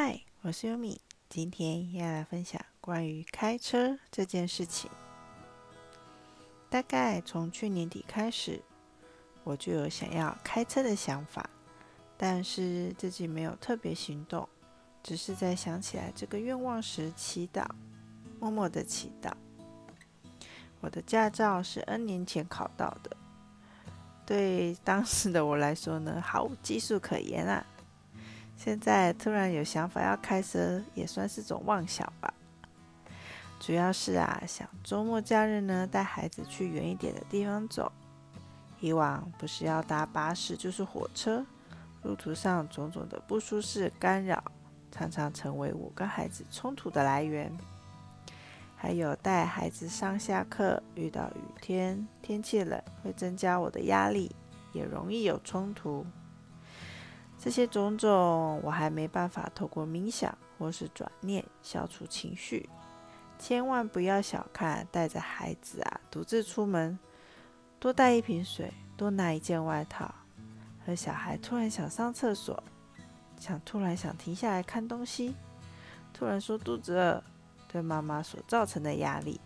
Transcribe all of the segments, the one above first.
嗨，我是优米，今天要来分享关于开车这件事情。大概从去年底开始，我就有想要开车的想法，但是自己没有特别行动，只是在想起来这个愿望时祈祷，默默的祈祷。我的驾照是 N 年前考到的，对当时的我来说呢，毫无技术可言啊。现在突然有想法要开车，也算是种妄想吧。主要是啊，想周末假日呢带孩子去远一点的地方走。以往不是要搭巴士就是火车，路途上种种的不舒适干扰，常常成为我跟孩子冲突的来源。还有带孩子上下课，遇到雨天，天气冷会增加我的压力，也容易有冲突。这些种种，我还没办法透过冥想或是转念消除情绪。千万不要小看带着孩子啊，独自出门，多带一瓶水，多拿一件外套。和小孩突然想上厕所，想突然想停下来看东西，突然说肚子饿，对妈妈所造成的压力。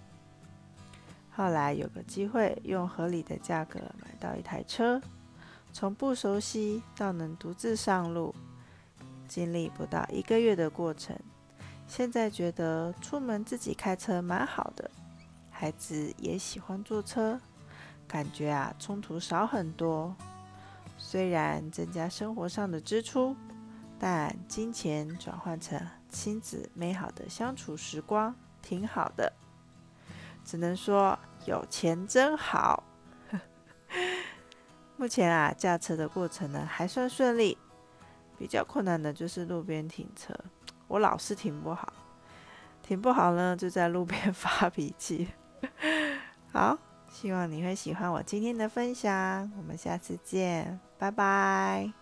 后来有个机会，用合理的价格买到一台车。从不熟悉到能独自上路，经历不到一个月的过程。现在觉得出门自己开车蛮好的，孩子也喜欢坐车，感觉啊冲突少很多。虽然增加生活上的支出，但金钱转换成亲子美好的相处时光，挺好的。只能说有钱真好。目前啊，驾车的过程呢还算顺利，比较困难的就是路边停车，我老是停不好，停不好呢就在路边发脾气。好，希望你会喜欢我今天的分享，我们下次见，拜拜。